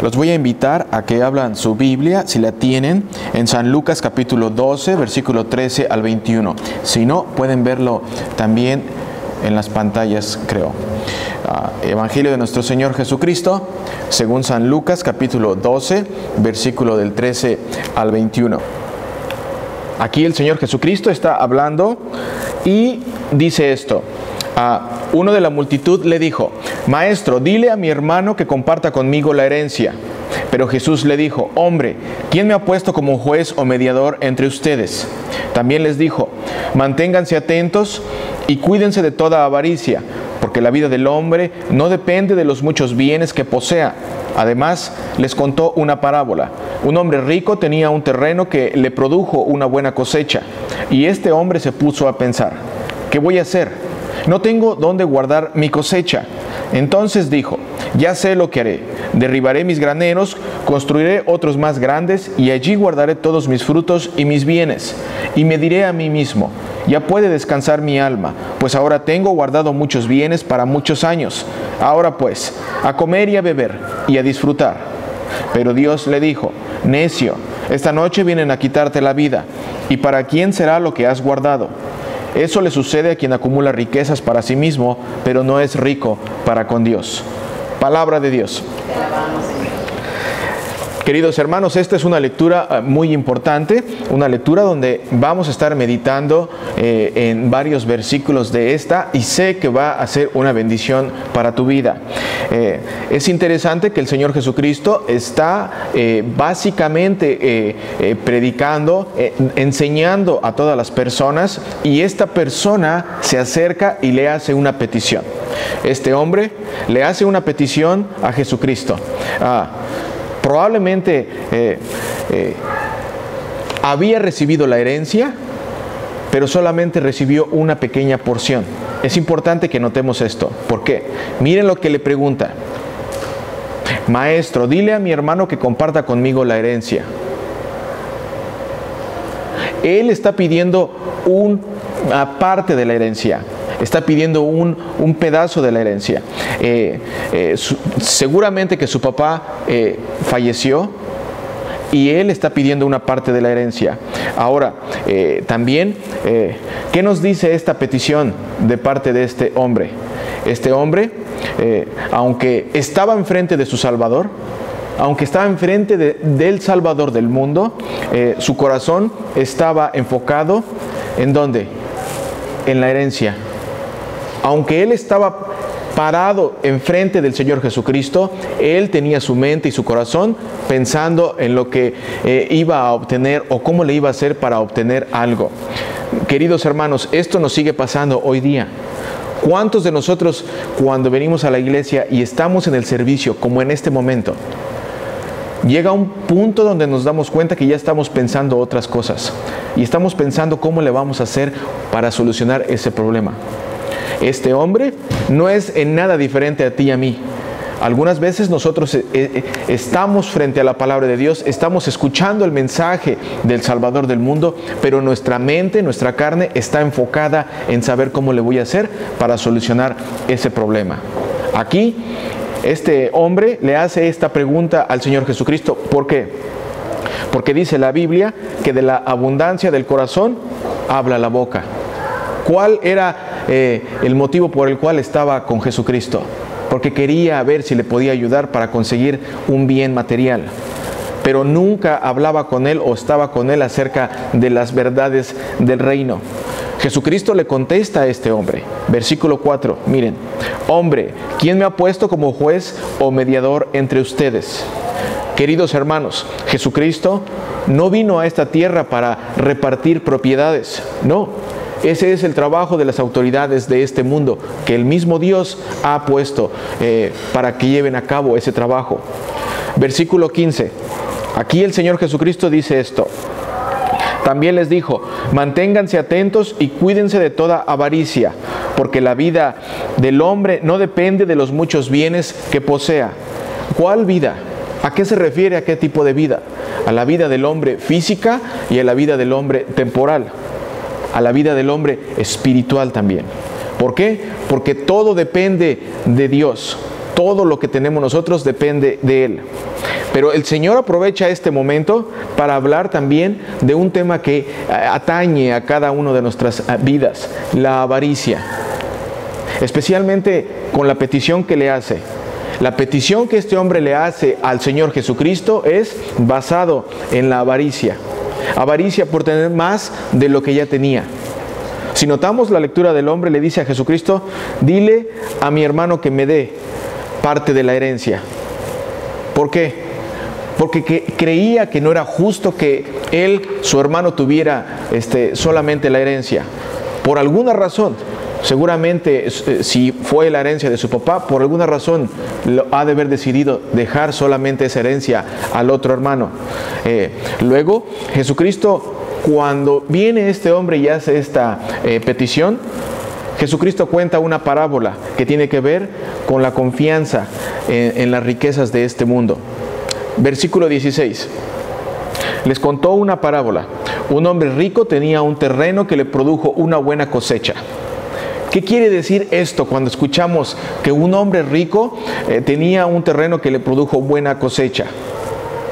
Los voy a invitar a que hablan su Biblia, si la tienen, en San Lucas capítulo 12, versículo 13 al 21. Si no, pueden verlo también en las pantallas, creo. Ah, Evangelio de nuestro Señor Jesucristo, según San Lucas capítulo 12, versículo del 13 al 21. Aquí el Señor Jesucristo está hablando y dice esto. A uno de la multitud le dijo, Maestro, dile a mi hermano que comparta conmigo la herencia. Pero Jesús le dijo, Hombre, ¿quién me ha puesto como juez o mediador entre ustedes? También les dijo, Manténganse atentos y cuídense de toda avaricia, porque la vida del hombre no depende de los muchos bienes que posea. Además, les contó una parábola. Un hombre rico tenía un terreno que le produjo una buena cosecha, y este hombre se puso a pensar, ¿qué voy a hacer? No tengo dónde guardar mi cosecha. Entonces dijo, ya sé lo que haré. Derribaré mis graneros, construiré otros más grandes y allí guardaré todos mis frutos y mis bienes. Y me diré a mí mismo, ya puede descansar mi alma, pues ahora tengo guardado muchos bienes para muchos años. Ahora pues, a comer y a beber y a disfrutar. Pero Dios le dijo, necio, esta noche vienen a quitarte la vida. ¿Y para quién será lo que has guardado? Eso le sucede a quien acumula riquezas para sí mismo, pero no es rico para con Dios. Palabra de Dios. Queridos hermanos, esta es una lectura eh, muy importante, una lectura donde vamos a estar meditando eh, en varios versículos de esta y sé que va a ser una bendición para tu vida. Eh, es interesante que el Señor Jesucristo está básicamente predicando, enseñando a todas las personas y esta persona se acerca y le hace una petición. Este hombre le hace una petición a Jesucristo. Ah, probablemente eh, eh, había recibido la herencia, pero solamente recibió una pequeña porción. Es importante que notemos esto. ¿Por qué? Miren lo que le pregunta. Maestro, dile a mi hermano que comparta conmigo la herencia. Él está pidiendo una parte de la herencia está pidiendo un, pedazo de la herencia. Eh, eh, seguramente que su papá eh, falleció y él está pidiendo una parte de la herencia. Ahora, también, ¿qué nos dice esta petición de parte de este hombre? Este hombre, aunque estaba enfrente de su Salvador, aunque estaba enfrente del Salvador del mundo, su corazón estaba enfocado en dónde? En la herencia aunque él estaba parado enfrente del Señor Jesucristo, él tenía su mente y su corazón pensando en lo que eh, iba a obtener o cómo le iba a hacer para obtener algo. Queridos hermanos, esto nos sigue pasando hoy día. ¿Cuántos de nosotros cuando venimos a la iglesia y estamos en el servicio, como en este momento, llega un punto donde nos damos cuenta que ya estamos pensando otras cosas y estamos pensando cómo le vamos a hacer para solucionar ese problema? Este hombre no es en nada diferente a ti y a mí. Algunas veces nosotros eh, eh, estamos frente a la palabra de Dios, estamos escuchando el mensaje del Salvador del mundo, pero nuestra mente, nuestra carne está enfocada en saber cómo le voy a hacer para solucionar ese problema. Aquí, este hombre le hace esta pregunta al Señor Jesucristo. ¿Por qué? Porque dice la Biblia que de la abundancia del corazón habla la boca. ¿Cuál era eh, el motivo por el cual estaba con Jesucristo, porque quería ver si le podía ayudar para conseguir un bien material pero nunca hablaba con él o estaba con él acerca de las verdades del reino. Jesucristo le contesta a este hombre, versículo 4, miren, hombre, ¿quién me ha puesto como juez o mediador entre ustedes? Queridos hermanos, Jesucristo no vino a esta tierra para repartir propiedades, no, ese es el trabajo de las autoridades de este mundo, que el mismo Dios ha puesto eh, para que lleven a cabo ese trabajo. Versículo 15. Aquí el Señor Jesucristo dice esto. También les dijo, manténganse atentos y cuídense de toda avaricia, porque la vida del hombre no depende de los muchos bienes que posea. ¿Cuál vida? ¿A qué se refiere a qué tipo de vida? A la vida del hombre física y a la vida del hombre temporal a la vida del hombre espiritual también. ¿Por qué? Porque todo depende de Dios. todo lo que tenemos nosotros depende de Él. Pero el Señor aprovecha este momento para hablar también de un tema que eh, atañe a cada una de nuestras eh, vidas, la avaricia. Especialmente con la petición que le hace. La petición que este hombre le hace al Señor Jesucristo es basado en la avaricia. Avaricia por tener más de lo que ya tenía. Si notamos la lectura del hombre, le dice a Jesucristo, dile a mi hermano que me dé parte de la herencia. ¿Por qué? Porque creía que no era justo que él, su hermano, tuviera este, solamente la herencia. Por alguna razón, seguramente eh, si fue la herencia de su papá, por alguna razón lo, ha de haber decidido dejar solamente esa herencia al otro hermano. Eh, luego, Jesucristo, cuando viene este hombre y hace esta eh, petición, Jesucristo cuenta una parábola que tiene que ver con la confianza en las riquezas de este mundo. Versículo 16. Les contó una parábola. Un hombre rico tenía un terreno que le produjo una buena cosecha. ¿Qué quiere decir esto cuando escuchamos que un hombre rico eh, tenía un terreno que le produjo buena cosecha?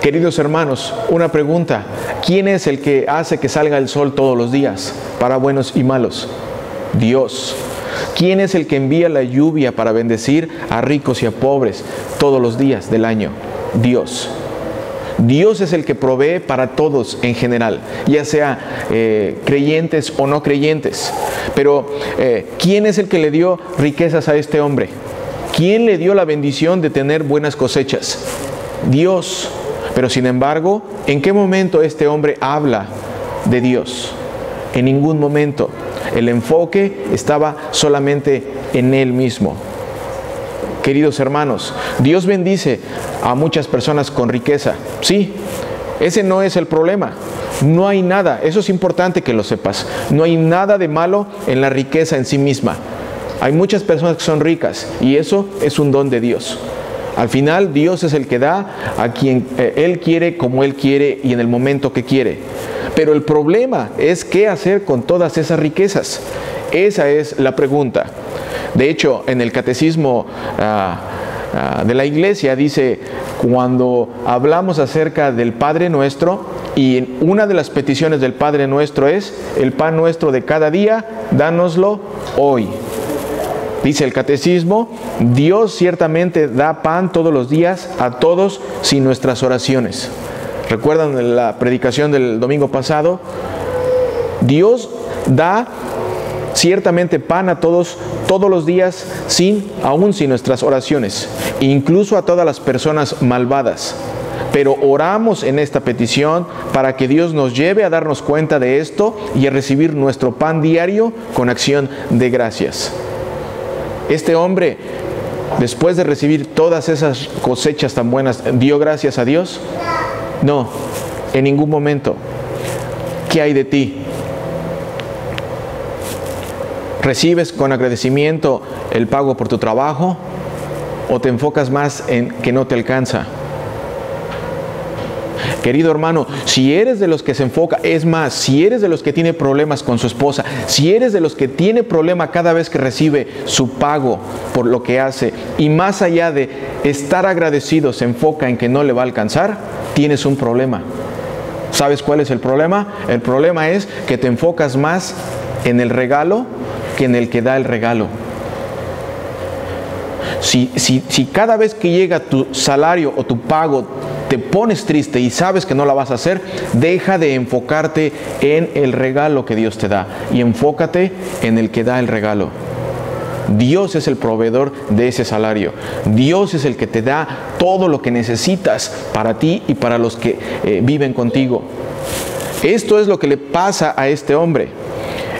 Queridos hermanos, una pregunta. ¿Quién es el que hace que salga el sol todos los días para buenos y malos? Dios. ¿Quién es el que envía la lluvia para bendecir a ricos y a pobres todos los días del año? Dios. Dios es el que provee para todos en general, ya sea eh, creyentes o no creyentes. Pero, eh, ¿quién es el que le dio riquezas a este hombre? ¿Quién le dio la bendición de tener buenas cosechas? Dios. Pero sin embargo, ¿en qué momento este hombre habla de Dios? En ningún momento. El enfoque estaba solamente en él mismo. Queridos hermanos, Dios bendice a muchas personas con riqueza. Sí, ese no es el problema. No hay nada, eso es importante que lo sepas. No hay nada de malo en la riqueza en sí misma. Hay muchas personas que son ricas y eso es un don de Dios. Al final Dios es el que da a quien eh, Él quiere, como Él quiere y en el momento que quiere. Pero el problema es qué hacer con todas esas riquezas. Esa es la pregunta. De hecho, en el catecismo ah, ah, de la iglesia dice, cuando hablamos acerca del Padre nuestro, y una de las peticiones del Padre nuestro es, el pan nuestro de cada día, dánoslo hoy. Dice el catecismo, Dios ciertamente da pan todos los días a todos sin nuestras oraciones. ¿Recuerdan la predicación del domingo pasado? Dios da ciertamente pan a todos todos los días sin aún sin nuestras oraciones, incluso a todas las personas malvadas. Pero oramos en esta petición para que Dios nos lleve a darnos cuenta de esto y a recibir nuestro pan diario con acción de gracias. Este hombre, después de recibir todas esas cosechas tan buenas, ¿dio gracias a Dios? No, en ningún momento. ¿Qué hay de ti? ¿Recibes con agradecimiento el pago por tu trabajo o te enfocas más en que no te alcanza? Querido hermano, si eres de los que se enfoca, es más, si eres de los que tiene problemas con su esposa, si eres de los que tiene problema cada vez que recibe su pago por lo que hace y más allá de estar agradecido se enfoca en que no le va a alcanzar, tienes un problema. ¿Sabes cuál es el problema? El problema es que te enfocas más en el regalo que en el que da el regalo. Si, si, cada vez que llega tu salario o tu pago te pones triste y sabes que no la vas a hacer, deja de enfocarte en el regalo que Dios te da y enfócate en el que da el regalo. Dios es el proveedor de ese salario. Dios es el que te da todo lo que necesitas para ti y para los que eh, viven contigo. Esto es lo que le pasa a este hombre.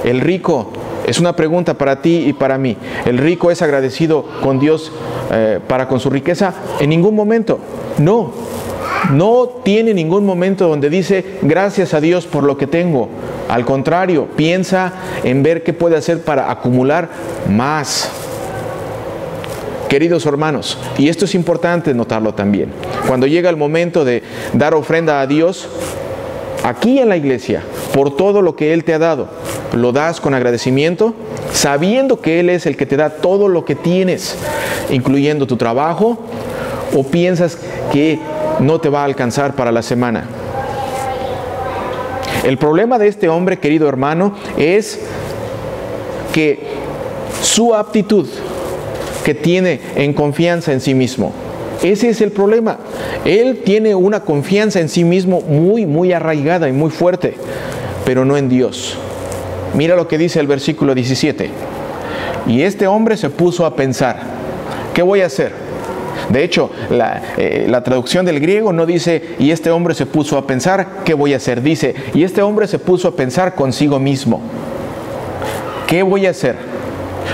El rico es una pregunta para ti y para mí. ¿El rico es agradecido con Dios eh, para con su riqueza? En ningún momento. No. No tiene ningún momento donde dice gracias a Dios por lo que tengo. Al contrario, piensa en ver qué puede hacer para acumular más. Queridos hermanos, y esto es importante notarlo también, cuando llega el momento de dar ofrenda a Dios, aquí en la iglesia por todo lo que Él te ha dado, ¿lo das con agradecimiento? Sabiendo que Él es el que te da todo lo que tienes, incluyendo tu trabajo, o piensas que no te va a alcanzar para la semana. El problema de este hombre, querido hermano, es que su aptitud que tiene en confianza en sí mismo, ese es el problema. Él tiene una confianza en sí mismo muy, muy arraigada y muy fuerte, pero no en Dios. Mira lo que dice el versículo 17. Y este hombre se puso a pensar, ¿qué voy a hacer? De hecho, la, eh, la, traducción del griego no dice, y este hombre se puso a pensar, ¿qué voy a hacer? Dice, y este hombre se puso a pensar consigo mismo, ¿qué voy a hacer?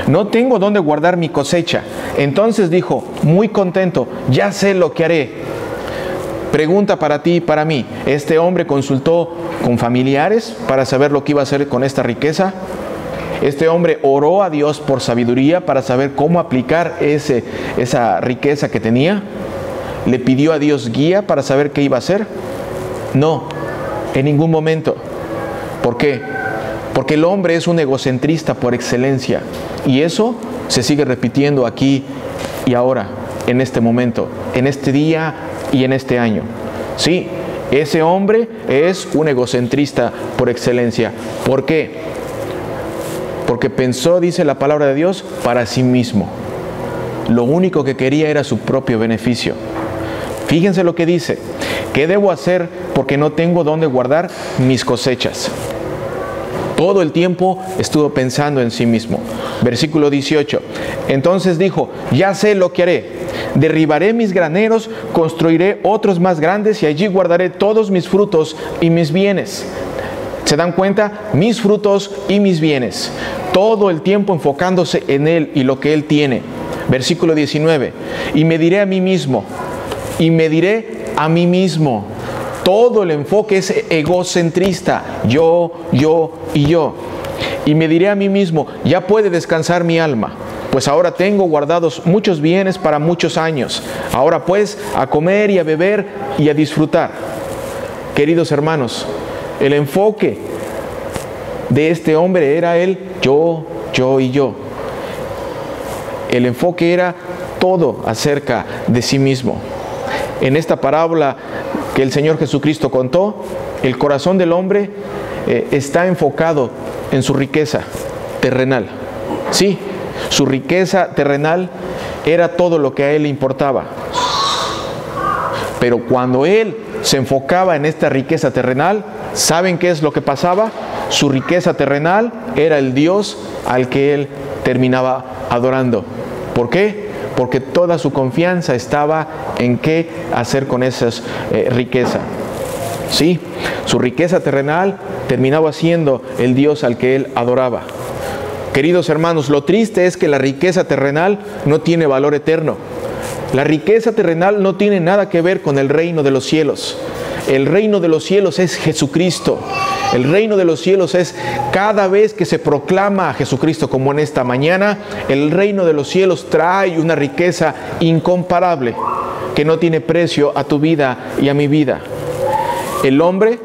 No tengo dónde guardar mi cosecha. Entonces dijo, muy contento, ya sé lo que haré. Pregunta para ti y para mí, ¿este hombre consultó con familiares para saber lo que iba a hacer con esta riqueza? Este hombre oró a Dios por sabiduría para saber cómo aplicar ese, esa riqueza que tenía. ¿Le pidió a Dios guía para saber qué iba a hacer? No, en ningún momento. ¿Por qué? Porque el hombre es un egocentrista por excelencia. Y eso se sigue repitiendo aquí y ahora, en este momento, en este día y en este año. Sí, ese hombre es un egocentrista por excelencia. ¿Por qué? Porque pensó, dice la palabra de Dios, para sí mismo. Lo único que quería era su propio beneficio. Fíjense lo que dice, ¿qué debo hacer porque no tengo dónde guardar mis cosechas? Todo el tiempo estuvo pensando en sí mismo. Versículo 18. Entonces dijo, ya sé lo que haré. Derribaré mis graneros, construiré otros más grandes y allí guardaré todos mis frutos y mis bienes. ¿Se dan cuenta? Mis frutos y mis bienes todo el tiempo enfocándose en Él y lo que Él tiene. Versículo 19, y me diré a mí mismo, y me diré a mí mismo. Todo el enfoque es egocentrista, yo, yo y yo. Y me diré a mí mismo, ya puede descansar mi alma, pues ahora tengo guardados muchos bienes para muchos años. Ahora pues a comer y a beber y a disfrutar. Queridos hermanos, el enfoque de este hombre era él yo, yo y yo. El enfoque era todo acerca de sí mismo. En esta parábola que el Señor Jesucristo contó, el corazón del hombre eh, está enfocado en su riqueza terrenal. Sí, su riqueza terrenal era todo lo que a él le importaba. Pero cuando él se enfocaba en esta riqueza terrenal, ¿saben qué es lo que pasaba? Su riqueza terrenal era el Dios al que él terminaba adorando. ¿Por qué? Porque toda su confianza estaba en qué hacer con esa eh, riqueza. Sí, su riqueza terrenal terminaba siendo el Dios al que él adoraba. Queridos hermanos, lo triste es que la riqueza terrenal no tiene valor eterno. La riqueza terrenal no tiene nada que ver con el reino de los cielos. El reino de los cielos es Jesucristo. El reino de los cielos es cada vez que se proclama a Jesucristo como en esta mañana, el reino de los cielos trae una riqueza incomparable que no tiene precio a tu vida y a mi vida. El hombre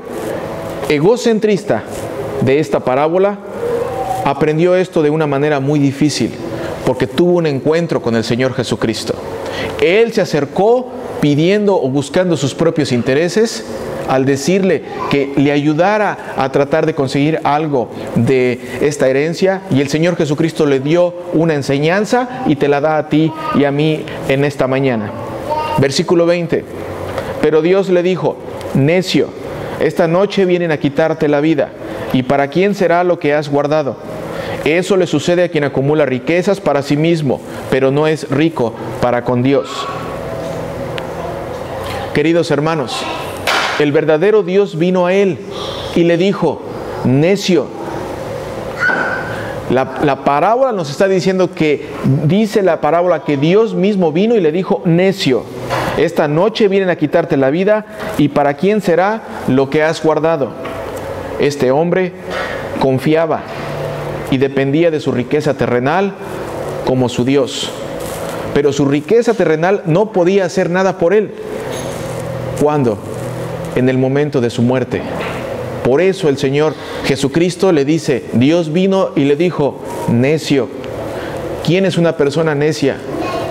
egocentrista de esta parábola aprendió esto de una manera muy difícil porque tuvo un encuentro con el Señor Jesucristo. Él se acercó pidiendo o buscando sus propios intereses al decirle que le ayudara a tratar de conseguir algo de esta herencia y el Señor Jesucristo le dio una enseñanza y te la da a ti y a mí en esta mañana. Versículo 20. Pero Dios le dijo, necio, esta noche vienen a quitarte la vida. ¿Y para quién será lo que has guardado? Eso le sucede a quien acumula riquezas para sí mismo, pero no es rico para con Dios. Queridos hermanos, el verdadero Dios vino a él y le dijo, necio. La, parábola nos está diciendo que dice la parábola que Dios mismo vino y le dijo, necio, esta noche vienen a quitarte la vida y para quién será lo que has guardado. Este hombre confiaba y dependía de su riqueza terrenal como su Dios. Pero su riqueza terrenal no podía hacer nada por él. ¿Cuándo? en el momento de su muerte. Por eso el Señor Jesucristo le dice, Dios vino y le dijo, necio. ¿Quién es una persona necia?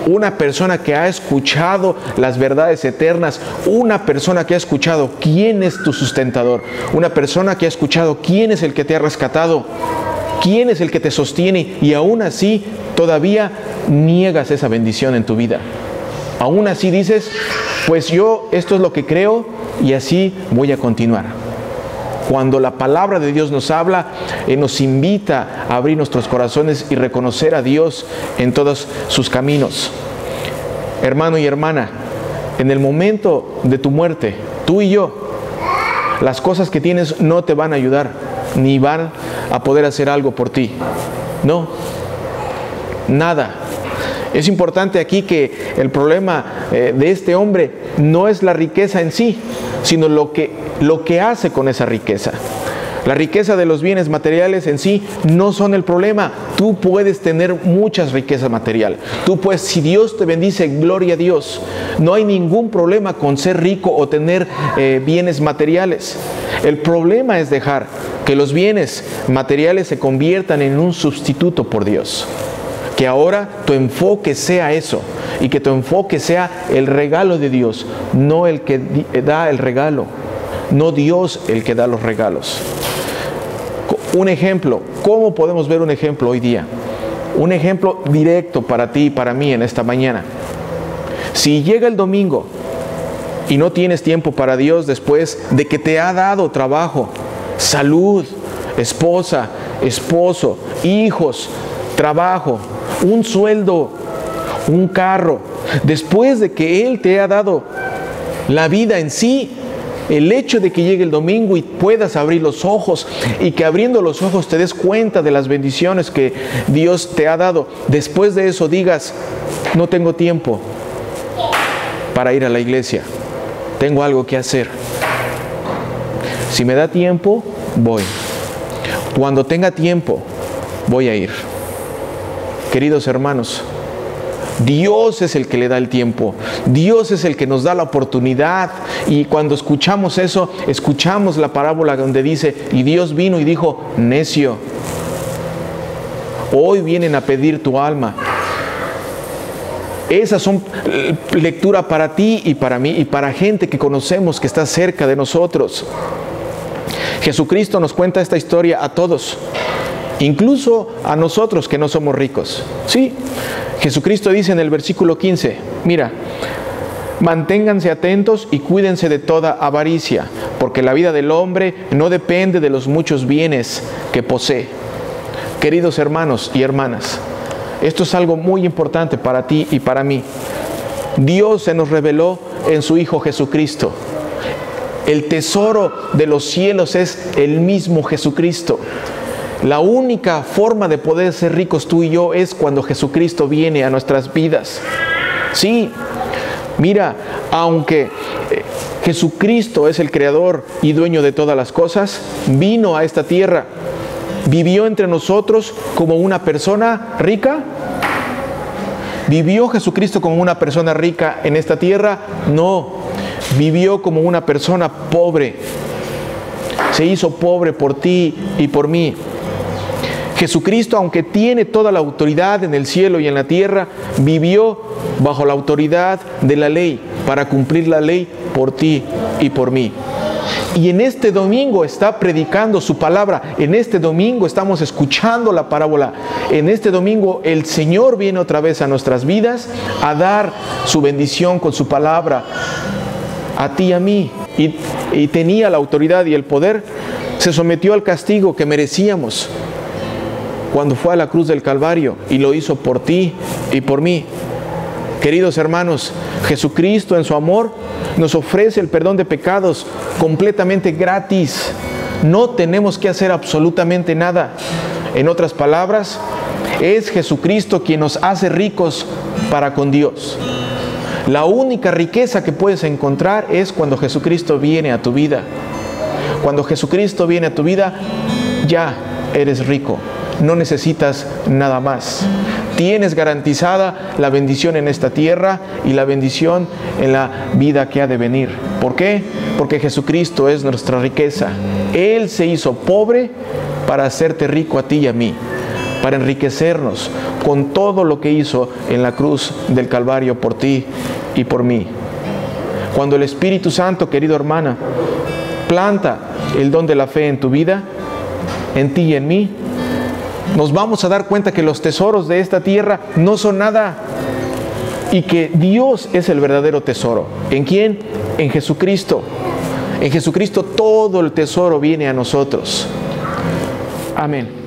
Una persona que ha escuchado las verdades eternas, una persona que ha escuchado quién es tu sustentador, una persona que ha escuchado quién es el que te ha rescatado, quién es el que te sostiene y aún así todavía niegas esa bendición en tu vida. Aún así dices, pues yo esto es lo que creo y así voy a continuar. Cuando la palabra de Dios nos habla, eh, nos invita a abrir nuestros corazones y reconocer a Dios en todos sus caminos. Hermano y hermana, en el momento de tu muerte, tú y yo, las cosas que tienes no te van a ayudar, ni van a poder hacer algo por ti. No, nada. Es importante aquí que el problema eh, de este hombre no es la riqueza en sí, sino lo que, lo que hace con esa riqueza. La riqueza de los bienes materiales en sí no son el problema. Tú puedes tener muchas riquezas material. Tú pues, si Dios te bendice, gloria a Dios. No hay ningún problema con ser rico o tener eh, bienes materiales. El problema es dejar que los bienes materiales se conviertan en un sustituto por Dios. Que ahora tu enfoque sea eso y que tu enfoque sea el regalo de Dios, no el que da el regalo, no Dios el que da los regalos. Un ejemplo, ¿cómo podemos ver un ejemplo hoy día? Un ejemplo directo para ti y para mí en esta mañana. Si llega el domingo y no tienes tiempo para Dios después de que te ha dado trabajo, salud, esposa, esposo, hijos, trabajo, un sueldo, un carro, después de que Él te ha dado la vida en sí, el hecho de que llegue el domingo y puedas abrir los ojos y que abriendo los ojos te des cuenta de las bendiciones que Dios te ha dado, después de eso digas, no tengo tiempo para ir a la iglesia, tengo algo que hacer. Si me da tiempo, voy. Cuando tenga tiempo, voy a ir. Queridos hermanos, Dios es el que le da el tiempo, Dios es el que nos da la oportunidad y cuando escuchamos eso, escuchamos la parábola donde dice, y Dios vino y dijo, necio, hoy vienen a pedir tu alma. Esas son eh, lectura para ti y para mí y para gente que conocemos que está cerca de nosotros. Jesucristo nos cuenta esta historia a todos, incluso a nosotros que no somos ricos. Sí, Jesucristo dice en el versículo 15, mira, manténganse atentos y cuídense de toda avaricia, porque la vida del hombre no depende de los muchos bienes que posee. Queridos hermanos y hermanas, esto es algo muy importante para ti y para mí. Dios se nos reveló en su Hijo Jesucristo. El tesoro de los cielos es el mismo Jesucristo. La única forma de poder ser ricos tú y yo es cuando Jesucristo viene a nuestras vidas. Sí, mira, aunque eh, Jesucristo es el creador y dueño de todas las cosas, vino a esta tierra, vivió entre nosotros como una persona rica. ¿Vivió Jesucristo como una persona rica en esta tierra? No, vivió como una persona pobre. Se hizo pobre por ti y por mí. Jesucristo, aunque tiene toda la autoridad en el cielo y en la tierra, vivió bajo la autoridad de la ley para cumplir la ley por ti y por mí. Y en este domingo está predicando su palabra. En este domingo estamos escuchando la parábola. En este domingo el Señor viene otra vez a nuestras vidas a dar su bendición con su palabra a ti y a mí. Y, y tenía la autoridad y el poder. Se sometió al castigo que merecíamos cuando fue a la cruz del Calvario y lo hizo por ti y por mí. Queridos hermanos, Jesucristo en su amor nos ofrece el perdón de pecados completamente gratis. No tenemos que hacer absolutamente nada. En otras palabras, es Jesucristo quien nos hace ricos para con Dios. La única riqueza que puedes encontrar es cuando Jesucristo viene a tu vida. Cuando Jesucristo viene a tu vida, ya eres rico no necesitas nada más. Tienes garantizada la bendición en esta tierra y la bendición en la vida que ha de venir. ¿Por qué? Porque Jesucristo es nuestra riqueza. Él se hizo pobre para hacerte rico a ti y a mí, para enriquecernos con todo lo que hizo en la cruz del Calvario por ti y por mí. Cuando el Espíritu Santo, querido hermana, planta el don de la fe en tu vida, en ti y en mí, nos vamos a dar cuenta que los tesoros de esta tierra no son nada y que Dios es el verdadero tesoro. ¿En quién? En Jesucristo. En Jesucristo todo el tesoro viene a nosotros. Amén.